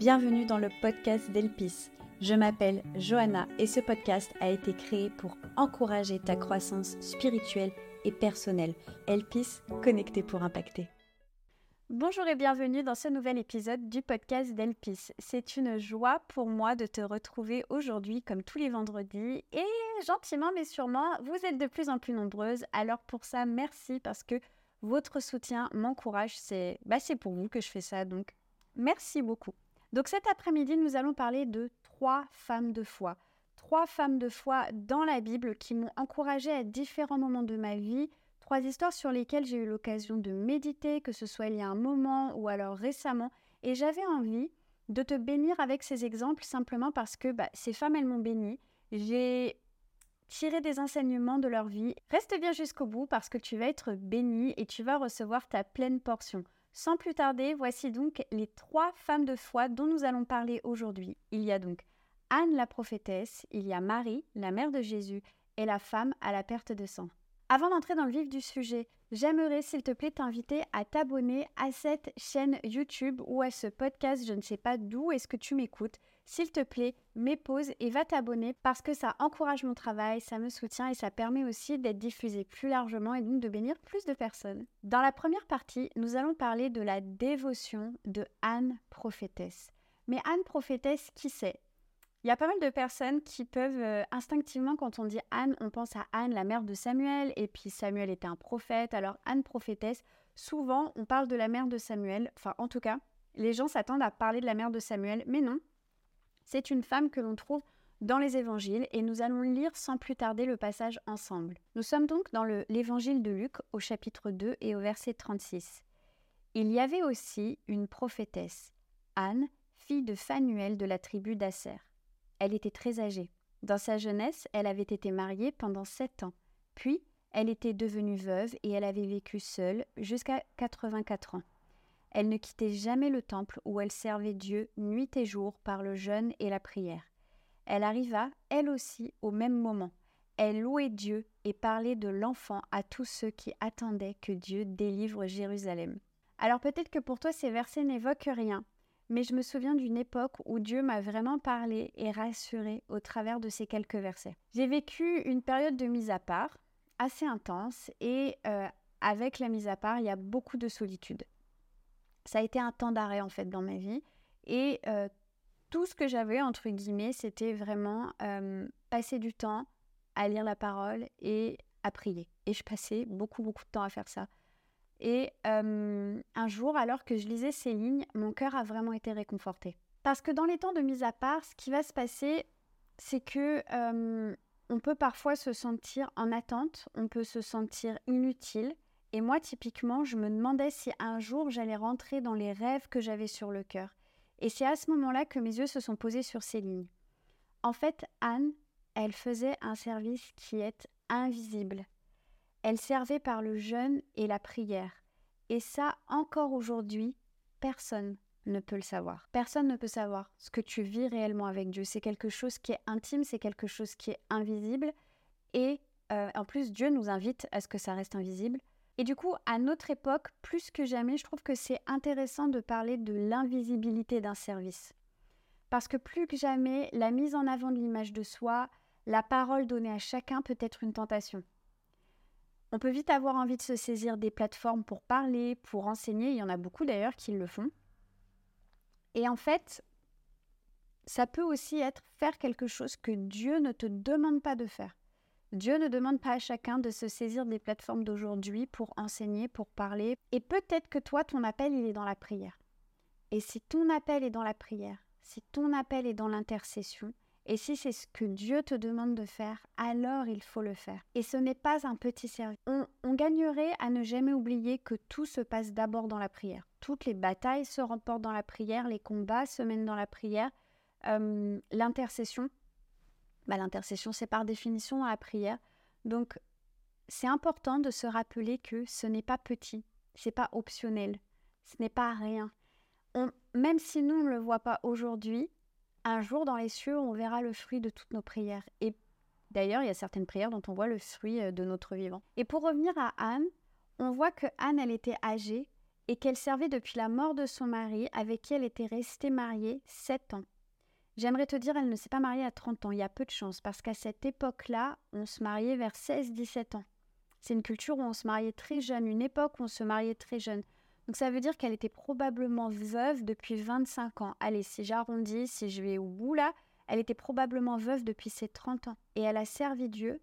Bienvenue dans le podcast d'Elpis. Je m'appelle Johanna et ce podcast a été créé pour encourager ta croissance spirituelle et personnelle. Elpis, connecté pour impacter. Bonjour et bienvenue dans ce nouvel épisode du podcast d'Elpis. C'est une joie pour moi de te retrouver aujourd'hui comme tous les vendredis et gentiment mais sûrement, vous êtes de plus en plus nombreuses. Alors pour ça, merci parce que votre soutien m'encourage. C'est bah, pour vous que je fais ça, donc merci beaucoup. Donc cet après-midi, nous allons parler de trois femmes de foi. Trois femmes de foi dans la Bible qui m'ont encouragée à différents moments de ma vie Trois histoires sur lesquelles j'ai eu l'occasion de méditer, que ce soit il y a un moment ou alors récemment, et j'avais envie de te bénir avec ces exemples simplement parce que bah, ces femmes, elles m'ont béni. J'ai tiré des enseignements de leur vie. Reste bien jusqu'au bout parce que tu vas être béni et tu vas recevoir ta pleine portion. Sans plus tarder, voici donc les trois femmes de foi dont nous allons parler aujourd'hui. Il y a donc Anne la prophétesse, il y a Marie, la mère de Jésus, et la femme à la perte de sang. Avant d'entrer dans le vif du sujet, j'aimerais s'il te plaît t'inviter à t'abonner à cette chaîne YouTube ou à ce podcast, je ne sais pas d'où est-ce que tu m'écoutes. S'il te plaît, mets pause et va t'abonner parce que ça encourage mon travail, ça me soutient et ça permet aussi d'être diffusé plus largement et donc de bénir plus de personnes. Dans la première partie, nous allons parler de la dévotion de Anne prophétesse. Mais Anne prophétesse, qui c'est? Il y a pas mal de personnes qui peuvent euh, instinctivement, quand on dit Anne, on pense à Anne, la mère de Samuel, et puis Samuel était un prophète, alors Anne prophétesse. Souvent, on parle de la mère de Samuel, enfin en tout cas, les gens s'attendent à parler de la mère de Samuel, mais non. C'est une femme que l'on trouve dans les évangiles et nous allons lire sans plus tarder le passage ensemble. Nous sommes donc dans l'évangile de Luc au chapitre 2 et au verset 36. Il y avait aussi une prophétesse, Anne, fille de Phanuel de la tribu d'Asser. Elle était très âgée. Dans sa jeunesse, elle avait été mariée pendant sept ans. Puis, elle était devenue veuve et elle avait vécu seule jusqu'à 84 ans. Elle ne quittait jamais le temple où elle servait Dieu nuit et jour par le jeûne et la prière. Elle arriva, elle aussi, au même moment. Elle louait Dieu et parlait de l'enfant à tous ceux qui attendaient que Dieu délivre Jérusalem. Alors peut-être que pour toi ces versets n'évoquent rien, mais je me souviens d'une époque où Dieu m'a vraiment parlé et rassuré au travers de ces quelques versets. J'ai vécu une période de mise à part assez intense et euh, avec la mise à part, il y a beaucoup de solitude. Ça a été un temps d'arrêt en fait dans ma vie et euh, tout ce que j'avais entre guillemets, c'était vraiment euh, passer du temps à lire la parole et à prier. Et je passais beaucoup beaucoup de temps à faire ça. Et un jour, alors que je lisais ces lignes, mon cœur a vraiment été réconforté. Parce que dans les temps de mise à part, ce qui va se passer, c'est que on peut parfois se sentir en attente, on peut se sentir inutile. Et moi, typiquement, je me demandais si un jour j'allais rentrer dans les rêves que j'avais sur le cœur. Et c'est à ce moment-là que mes yeux se sont posés sur ces lignes. En fait, Anne, elle faisait un service qui est invisible, elle servait par le jeûne et la prière. Et ça, encore aujourd'hui, personne ne peut le savoir. Personne ne peut savoir ce que tu vis réellement avec Dieu. C'est quelque chose qui est intime, c'est quelque chose qui est invisible. Et euh, en plus, Dieu nous invite à ce que ça reste invisible. Et du coup, à notre époque, plus que jamais, je trouve que c'est intéressant de parler de l'invisibilité d'un service. Parce que plus que jamais, la mise en avant de l'image de soi, la parole donnée à chacun peut être une tentation. On peut vite avoir envie de se saisir des plateformes pour parler, pour enseigner. Il y en a beaucoup d'ailleurs qui le font. Et en fait, ça peut aussi être faire quelque chose que Dieu ne te demande pas de faire. Dieu ne demande pas à chacun de se saisir des plateformes d'aujourd'hui pour enseigner, pour parler. Et peut-être que toi, ton appel, il est dans la prière. Et si ton appel est dans la prière, si ton appel est dans l'intercession, et si c'est ce que Dieu te demande de faire, alors il faut le faire. Et ce n'est pas un petit service. On, gagnerait à ne jamais oublier que tout se passe d'abord dans la prière. Toutes les batailles se remportent dans la prière, les combats se mènent dans la prière. Euh, l'intercession, bah, l'intercession c'est par définition dans la prière. Donc c'est important de se rappeler que ce n'est pas petit, c'est pas optionnel, ce n'est pas rien. même si nous ne le voit pas aujourd'hui, un jour dans les cieux, on verra le fruit de toutes nos prières. Et d'ailleurs, il y a certaines prières dont on voit le fruit euh, de notre vivant. Et pour revenir à Anne, on voit que Anne, elle était âgée et qu'elle servait depuis la mort de son mari, avec qui elle était restée mariée sept ans. J'aimerais te dire, elle ne s'est pas mariée à 30 ans, il y a peu de chance, parce qu'à cette époque-là, on se mariait vers 16-17 ans. C'est une culture où on se mariait très jeune, une époque où on se mariait très jeune. Donc ça veut dire qu'elle était probablement veuve depuis 25 ans. Allez, si j'arrondis, si je vais au bout là, elle était probablement veuve depuis ses 30 ans. Et elle a servi Dieu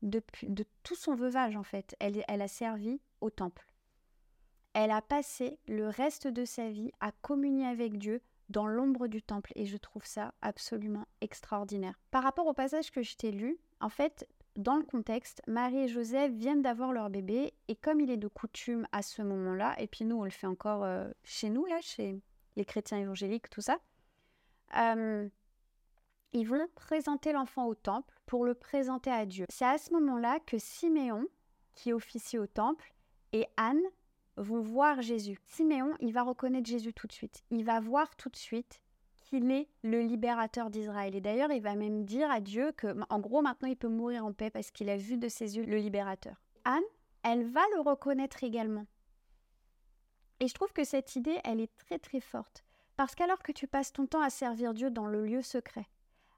depuis, de tout son veuvage en fait. Elle, elle a servi au temple. Elle a passé le reste de sa vie à communier avec Dieu dans l'ombre du temple et je trouve ça absolument extraordinaire. Par rapport au passage que je t'ai lu, en fait, dans le contexte, Marie et Joseph viennent d'avoir leur bébé et comme il est de coutume à ce moment-là, et puis nous on le fait encore euh, chez nous, là, chez les chrétiens évangéliques, tout ça, euh, ils vont présenter l'enfant au temple pour le présenter à Dieu. C'est à ce moment-là que Siméon, qui officie au temple, et Anne vont voir Jésus. Siméon, il va reconnaître Jésus tout de suite. Il va voir tout de suite qu'il est le libérateur d'Israël. Et d'ailleurs, il va même dire à Dieu que, en gros, maintenant, il peut mourir en paix parce qu'il a vu de ses yeux le libérateur. Anne, elle va le reconnaître également. Et je trouve que cette idée, elle est très très forte. Parce qu'alors que tu passes ton temps à servir Dieu dans le lieu secret,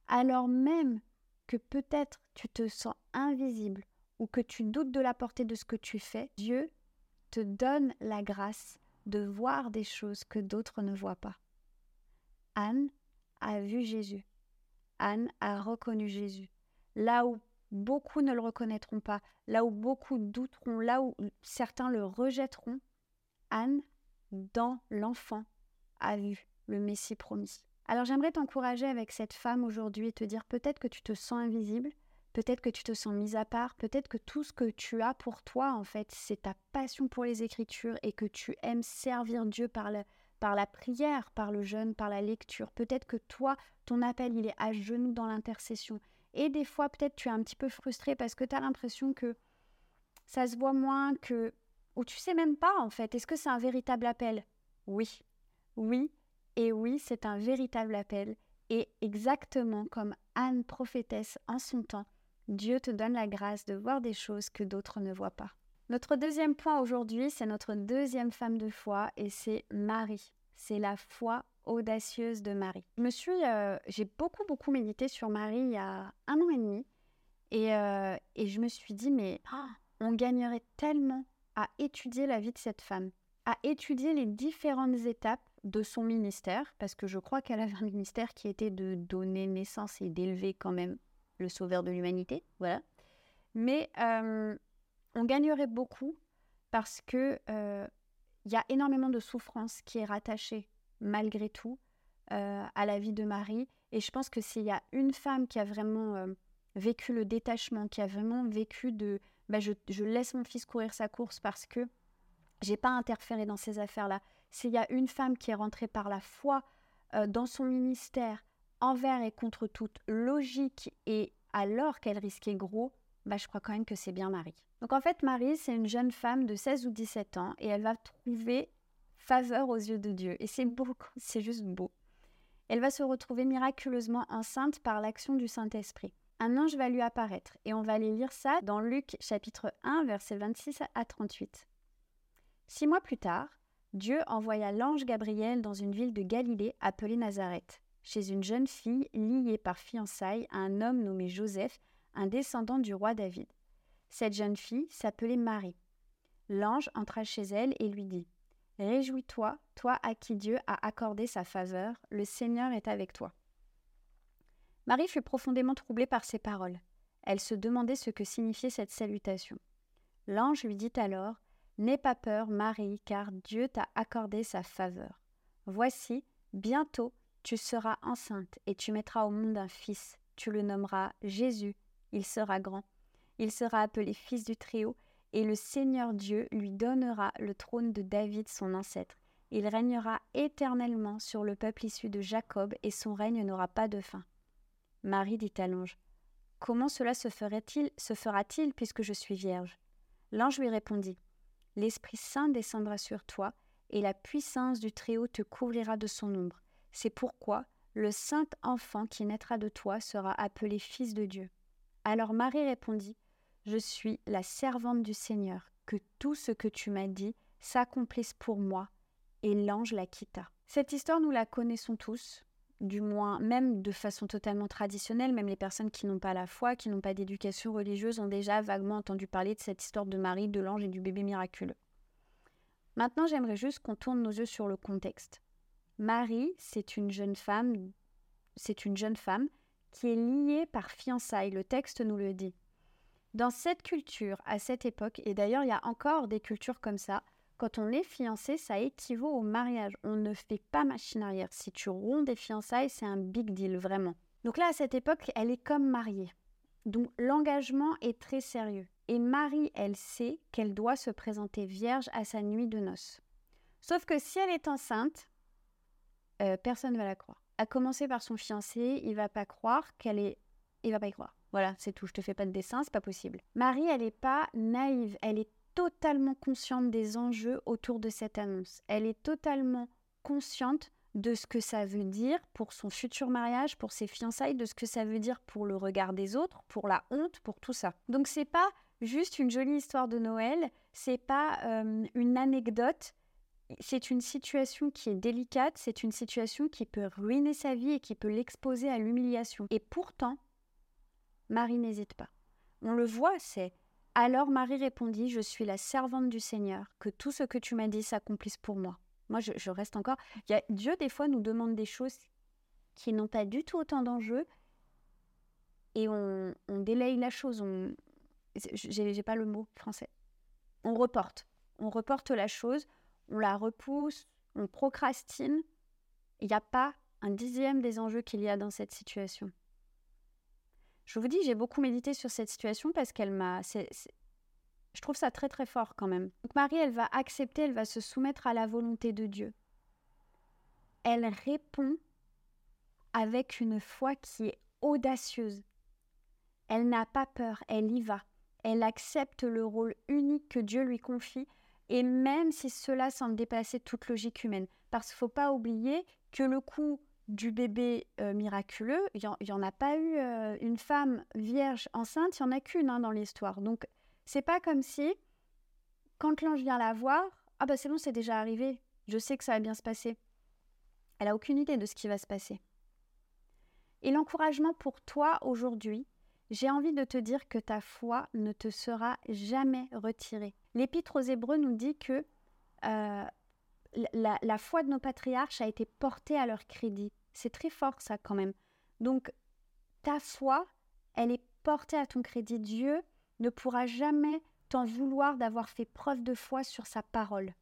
alors même que peut-être tu te sens invisible ou que tu doutes de la portée de ce que tu fais, Dieu te donne la grâce de voir des choses que d'autres ne voient pas. Anne a vu Jésus. Anne a reconnu Jésus. Là où beaucoup ne le reconnaîtront pas, là où beaucoup douteront, là où certains le rejetteront, Anne, dans l'enfant, a vu le Messie promis. Alors j'aimerais t'encourager avec cette femme aujourd'hui et te dire peut-être que tu te sens invisible, Peut-être que tu te sens mis à part, peut-être que tout ce que tu as pour toi, en fait, c'est ta passion pour les Écritures et que tu aimes servir Dieu par, par la prière, par le jeûne, par la lecture. Peut-être que toi, ton appel, il est à genoux dans l'intercession. Et des fois, peut-être tu es un petit peu frustré parce que tu as l'impression que ça se voit moins, que... ou tu sais même pas, en fait. Est-ce que c'est un véritable appel? Oui. Oui. Et oui, c'est un véritable appel. Et exactement comme Anne prophétesse en son temps, Dieu te donne la grâce de voir des choses que d'autres ne voient pas. Notre deuxième point aujourd'hui, c'est notre deuxième femme de foi et c'est Marie. C'est la foi audacieuse de Marie. Je me suis, euh, j'ai beaucoup beaucoup médité sur Marie il y a un an et demi et, euh, et je me suis dit mais on gagnerait tellement à étudier la vie de cette femme, à étudier les différentes étapes de son ministère, parce que je crois qu'elle avait un ministère qui était de donner naissance et d'élever quand même le sauveur de l'humanité, voilà. Mais euh, on gagnerait beaucoup parce que euh, il y a énormément de souffrance qui est rattachée malgré tout euh, à la vie de Marie. Et je pense que s'il y a une femme qui a vraiment vécu le détachement, qui a vraiment vécu de bah, je, je, laisse mon fils courir sa course parce que j'ai pas interféré dans ces affaires-là. S'il y a une femme qui est rentrée par la foi dans son ministère, envers et contre toute logique et alors qu'elle risquait gros, bah, je crois quand même que c'est bien Marie. Donc en fait, Marie, c'est une jeune femme de 16 ou 17 ans et elle va trouver faveur aux yeux de Dieu. Et c'est beau, c'est juste beau. Elle va se retrouver miraculeusement enceinte par l'action du Saint-Esprit. Un ange va lui apparaître et on va aller lire ça dans Luc chapitre 1 versets 26 à 38. Six mois plus tard, Dieu envoya l'ange Gabriel dans une ville de Galilée appelée Nazareth chez une jeune fille liée par fiançailles à un homme nommé Joseph, un descendant du roi David. Cette jeune fille s'appelait Marie. L'ange entra chez elle et lui dit Réjouis-toi, toi à qui Dieu a accordé sa faveur, le Seigneur est avec toi. Marie fut profondément troublée par ces paroles. Elle se demandait ce que signifiait cette salutation. L'ange lui dit alors N'aie pas peur, Marie, car Dieu t'a accordé sa faveur. Voici, bientôt, tu seras enceinte et tu mettras au monde un fils. Tu le nommeras Jésus. Il sera grand. Il sera appelé fils du Très-Haut, et le Seigneur Dieu lui donnera le trône de David son ancêtre. Il régnera éternellement sur le peuple issu de Jacob, et son règne n'aura pas de fin. Marie dit à l'ange Comment cela se ferait-il, se fera-t-il puisque je suis vierge? L'ange lui répondit L'Esprit Saint descendra sur toi, et la puissance du Très-Haut te couvrira de son ombre. C'est pourquoi le saint enfant qui naîtra de toi sera appelé Fils de Dieu. Alors Marie répondit Je suis la servante du Seigneur, que tout ce que tu m'as dit s'accomplisse pour moi. Et l'ange la quitta. Cette histoire, nous la connaissons tous, du moins même de façon totalement traditionnelle, même les personnes qui n'ont pas la foi, qui n'ont pas d'éducation religieuse, ont déjà vaguement entendu parler de cette histoire de Marie, de l'ange et du bébé miraculeux. Maintenant, j'aimerais juste qu'on tourne nos yeux sur le contexte. Marie, c'est une jeune femme, c'est une jeune femme qui est liée par fiançailles, le texte nous le dit. Dans cette culture, à cette époque, et d'ailleurs il y a encore des cultures comme ça, quand on est fiancé, ça équivaut au mariage. On ne fait pas machine arrière. Si tu romps des fiançailles, c'est un big deal, vraiment. Donc là, à cette époque, elle est comme mariée. Donc l'engagement est très sérieux. Et Marie, elle sait qu'elle doit se présenter vierge à sa nuit de noces. Sauf que si elle est enceinte, euh, personne ne va la croire. À commencer par son fiancé, il va pas croire qu'elle est... Il va pas y croire. Voilà, c'est tout. Je te fais pas de dessin, c'est pas possible. Marie, elle n'est pas naïve. Elle est totalement consciente des enjeux autour de cette annonce. Elle est totalement consciente de ce que ça veut dire pour son futur mariage, pour ses fiançailles, de ce que ça veut dire pour le regard des autres, pour la honte, pour tout ça. Donc c'est pas juste une jolie histoire de Noël, c'est pas euh, une anecdote, c'est une situation qui est délicate, c'est une situation qui peut ruiner sa vie et qui peut l'exposer à l'humiliation. Et pourtant, Marie n'hésite pas. On le voit, c'est alors Marie répondit, Je suis la servante du Seigneur, que tout ce que tu m'as dit s'accomplisse pour moi. Moi, je, reste encore. Y a, Dieu, des fois, nous demande des choses qui n'ont pas du tout autant d'enjeux, et on, on, délaye la chose. On... J'ai pas le mot français. On reporte. On reporte la chose, on la repousse, on procrastine. Il n'y a pas un dixième des enjeux qu'il y a dans cette situation. Je vous dis, j'ai beaucoup médité sur cette situation parce qu'elle m'a. Je trouve ça très très fort quand même. Donc Marie, elle va accepter, elle va se soumettre à la volonté de Dieu. Elle répond avec une foi qui est audacieuse. Elle n'a pas peur, elle y va. Elle accepte le rôle unique que Dieu lui confie, et même si cela semble dépasser toute logique humaine. Parce qu'il ne faut pas oublier que le coup du bébé euh, miraculeux, il n'y en, a pas eu euh, une femme vierge enceinte, il n'y en a qu'une hein, dans l'histoire. Donc, c'est pas comme si, quand l'ange vient la voir, ah bah c'est bon, c'est déjà arrivé, je sais que ça va bien se passer. Elle a aucune idée de ce qui va se passer. Et l'encouragement pour toi aujourd'hui, j'ai envie de te dire que ta foi ne te sera jamais retirée. L'Épître aux Hébreux nous dit que euh, la, foi de nos patriarches a été portée à leur crédit. C'est très fort ça quand même. Donc ta foi, elle est portée à ton crédit. Dieu ne pourra jamais t'en vouloir d'avoir fait preuve de foi sur sa parole.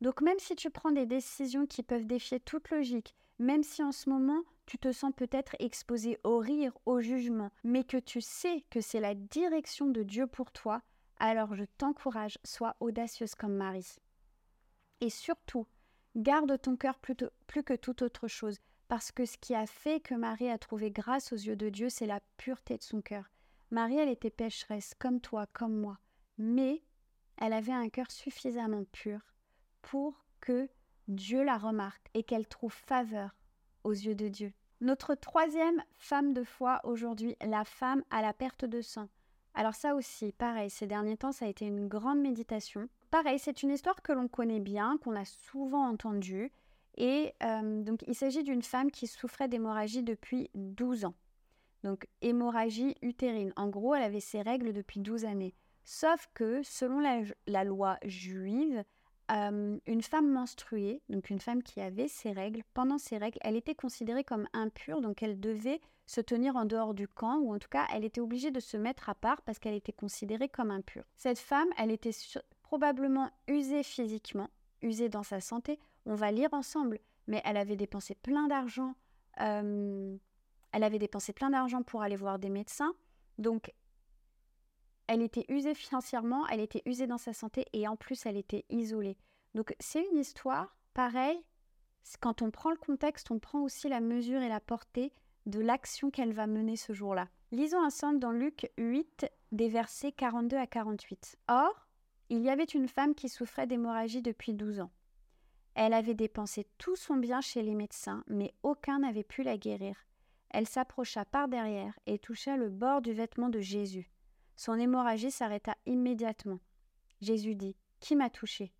Donc même si tu prends des décisions qui peuvent défier toute logique, même si en ce moment tu te sens peut-être exposé au rire, au jugement, mais que tu sais que c'est la direction de Dieu pour toi, alors je t'encourage, sois audacieuse comme Marie. Et surtout, garde ton cœur plus, que toute autre chose, parce que ce qui a fait que Marie a trouvé grâce aux yeux de Dieu, c'est la pureté de son cœur. Marie, elle était pécheresse, comme toi, comme moi, mais elle avait un cœur suffisamment pur pour que Dieu la remarque et qu'elle trouve faveur aux yeux de Dieu. Notre troisième femme de foi aujourd'hui, la femme à la perte de sang. Alors ça aussi, pareil, ces derniers temps, ça a été une grande méditation. Pareil, c'est une histoire que l'on connaît bien, qu'on a souvent entendue. Et euh, donc, il s'agit d'une femme qui souffrait d'hémorragie depuis 12 ans. Donc, hémorragie utérine. En gros, elle avait ses règles depuis 12 années. Sauf que, selon la loi juive, euh, une femme menstruée, donc une femme qui avait ses règles, pendant ses règles, elle était considérée comme impure, donc elle devait se tenir en dehors du camp, ou en tout cas, elle était obligée de se mettre à part parce qu'elle était considérée comme impure. Cette femme, elle était probablement usée physiquement, usée dans sa santé. On va lire ensemble, mais elle avait dépensé plein d'argent. Euh, elle avait dépensé plein d'argent pour aller voir des médecins. Donc, elle était usée financièrement, elle était usée dans sa santé et en plus elle était isolée. Donc c'est une histoire, pareil, quand on prend le contexte, on prend aussi la mesure et la portée de l'action qu'elle va mener ce jour-là. Lisons ensemble dans Luc 8, des versets 42 à 48. Or, il y avait une femme qui souffrait d'hémorragie depuis 12 ans. Elle avait dépensé tout son bien chez les médecins, mais aucun n'avait pu la guérir. Elle s'approcha par derrière et toucha le bord du vêtement de Jésus. Son hémorragie s'arrêta immédiatement. Jésus dit Qui m'a touché?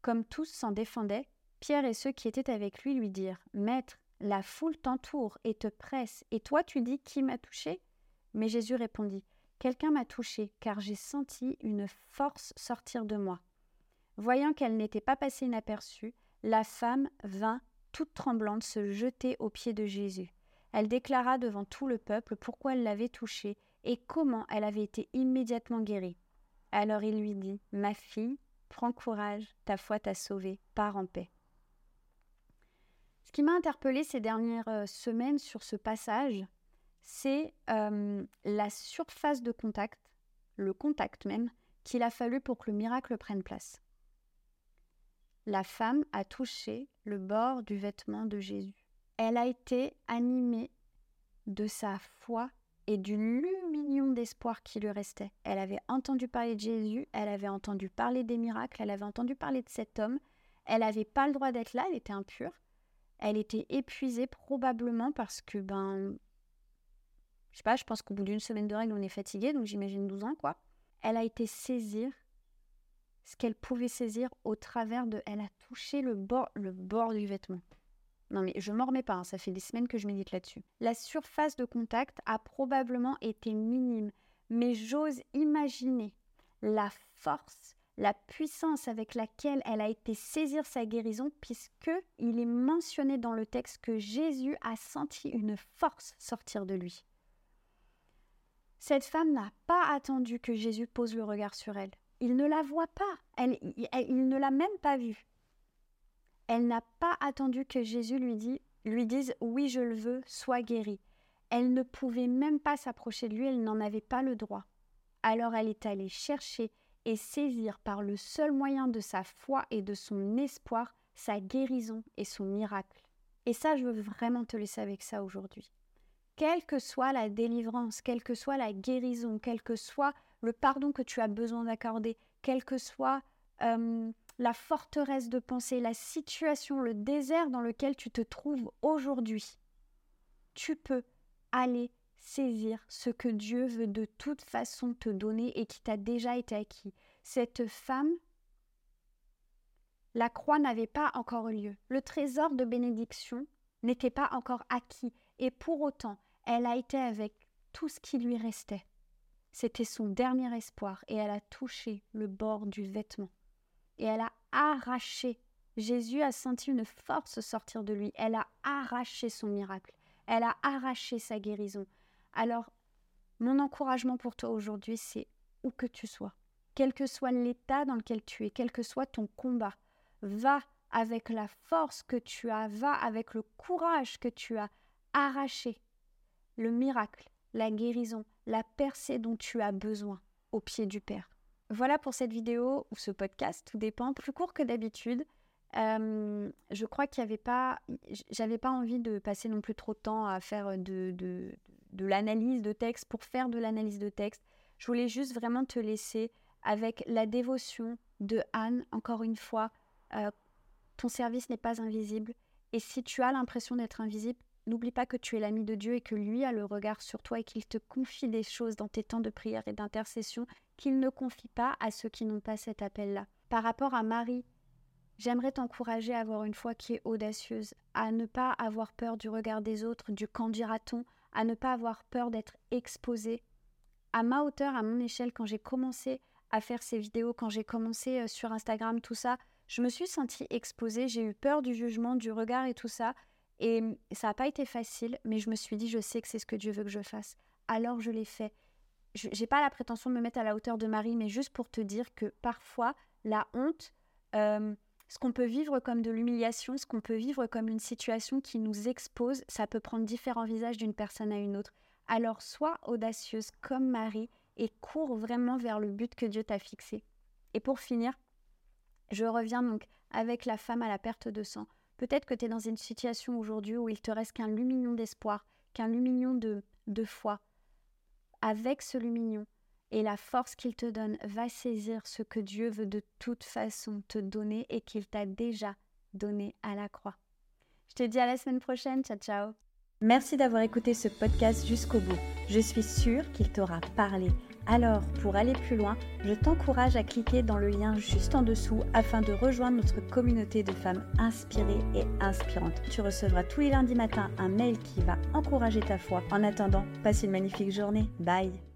Comme tous s'en défendaient, Pierre et ceux qui étaient avec lui lui dirent Maître, la foule t'entoure et te presse, et toi tu dis Qui m'a touché? Mais Jésus répondit Quelqu'un m'a touché, car j'ai senti une force sortir de moi. Voyant qu'elle n'était pas passée inaperçue, la femme vint, toute tremblante, se jeter aux pieds de Jésus. Elle déclara devant tout le peuple pourquoi elle l'avait touché et comment elle avait été immédiatement guérie. Alors il lui dit Ma fille, prends courage, ta foi t'a sauvée, pars en paix. Ce qui m'a interpellée ces dernières euh, semaines sur ce passage, c'est euh, la surface de contact, le contact même, qu'il a fallu pour que le miracle prenne place. La femme a touché le bord du vêtement de Jésus. Elle a été animée de sa foi et du lumignon d'espoir qui lui restait. Elle avait entendu parler de Jésus, elle avait entendu parler des miracles, elle avait entendu parler de cet homme. Elle n'avait pas le droit d'être là, elle était impure. Elle était épuisée probablement parce que, ben, je sais pas, je pense qu'au bout d'une semaine de règles, on est fatigué, donc j'imagine 12 ans, quoi. Elle a été saisir ce qu'elle pouvait saisir au travers de. Elle a touché le bord, le bord du vêtement. Non mais je m'en remets pas, hein, ça fait des semaines que je médite là-dessus. La surface de contact a probablement été minime, mais j'ose imaginer la force, la puissance avec laquelle elle a été saisir sa guérison, puisque il est mentionné dans le texte que Jésus a senti une force sortir de lui. Cette femme n'a pas attendu que Jésus pose le regard sur elle. Il ne la voit pas. Il, ne l'a même pas vue. Elle n'a pas attendu que Jésus lui, dit, lui dise Oui, je le veux, sois guérie. Elle ne pouvait même pas s'approcher de lui, elle n'en avait pas le droit. Alors elle est allée chercher et saisir par le seul moyen de sa foi et de son espoir sa guérison et son miracle. Et ça, je veux vraiment te laisser avec ça aujourd'hui quelle que soit la délivrance, quelle que soit la guérison, quel que soit le pardon que tu as besoin d'accorder, quelle que soit la forteresse de pensée, la situation, le désert dans lequel tu te trouves aujourd'hui, tu peux aller saisir ce que Dieu veut de toute façon te donner et qui t'a déjà été acquis. Cette femme, la croix n'avait pas encore eu lieu. Le trésor de bénédiction n'était pas encore acquis. Et pour autant, elle a été avec tout ce qui lui restait. C'était son dernier espoir, et elle a touché le bord du vêtement. Et elle a arraché. Jésus a senti une force sortir de lui. Elle a arraché son miracle. Elle a arraché sa guérison. Alors, mon encouragement pour toi aujourd'hui, c'est où que tu sois, quel que soit l'état dans lequel tu es, quel que soit ton combat, va avec la force que tu as, va avec le courage que tu as, arracher le miracle, la guérison, la percée dont tu as besoin au pied du Père. Voilà pour cette vidéo ou ce podcast, tout dépend, plus court que d'habitude. Euh, je crois qu'il n'y avait pas, j'avais pas envie de passer non plus trop de temps à faire de, de, l'analyse de texte pour faire de l'analyse de texte. Je voulais juste vraiment te laisser avec la dévotion de Anne, encore une fois. Euh, ton service n'est pas invisible. Et si tu as l'impression d'être invisible, N'oublie pas que tu es l'ami de Dieu et que lui a le regard sur toi et qu'il te confie des choses dans tes temps de prière et d'intercession qu'il ne confie pas à ceux qui n'ont pas cet appel-là. Par rapport à Marie, j'aimerais t'encourager à avoir une foi qui est audacieuse, à ne pas avoir peur du regard des autres, du quand dira-t-on, à ne pas avoir peur d'être exposé. À ma hauteur, à mon échelle, quand j'ai commencé à faire ces vidéos, quand j'ai commencé euh, sur Instagram, tout ça, je me suis sentie exposée, j'ai eu peur du jugement, du regard et tout ça. Et ça n'a pas été facile, mais je me suis dit, je sais que c'est ce que Dieu veut que je fasse. Alors je l'ai fait. Je n'ai pas la prétention de me mettre à la hauteur de Marie, mais juste pour te dire que parfois, la honte, euh, ce qu'on peut vivre comme de l'humiliation, ce qu'on peut vivre comme une situation qui nous expose, ça peut prendre différents visages d'une personne à une autre. Alors sois audacieuse comme Marie et cours vraiment vers le but que Dieu t'a fixé. Et pour finir, je reviens donc avec la femme à la perte de sang. Peut-être que tu es dans une situation aujourd'hui où il te reste qu'un lumignon d'espoir, qu'un lumignon de, de foi. Avec ce lumignon et la force qu'il te donne, va saisir ce que Dieu veut de toute façon te donner et qu'il t'a déjà donné à la croix. Je te dis à la semaine prochaine. Ciao, ciao. Merci d'avoir écouté ce podcast jusqu'au bout. Je suis sûre qu'il t'aura parlé Alors, pour aller plus loin, je t'encourage à cliquer dans le lien juste en dessous afin de rejoindre notre communauté de femmes inspirées et inspirantes. Tu recevras tous les lundis matins un mail qui va encourager ta foi. En attendant, passe une magnifique journée. Bye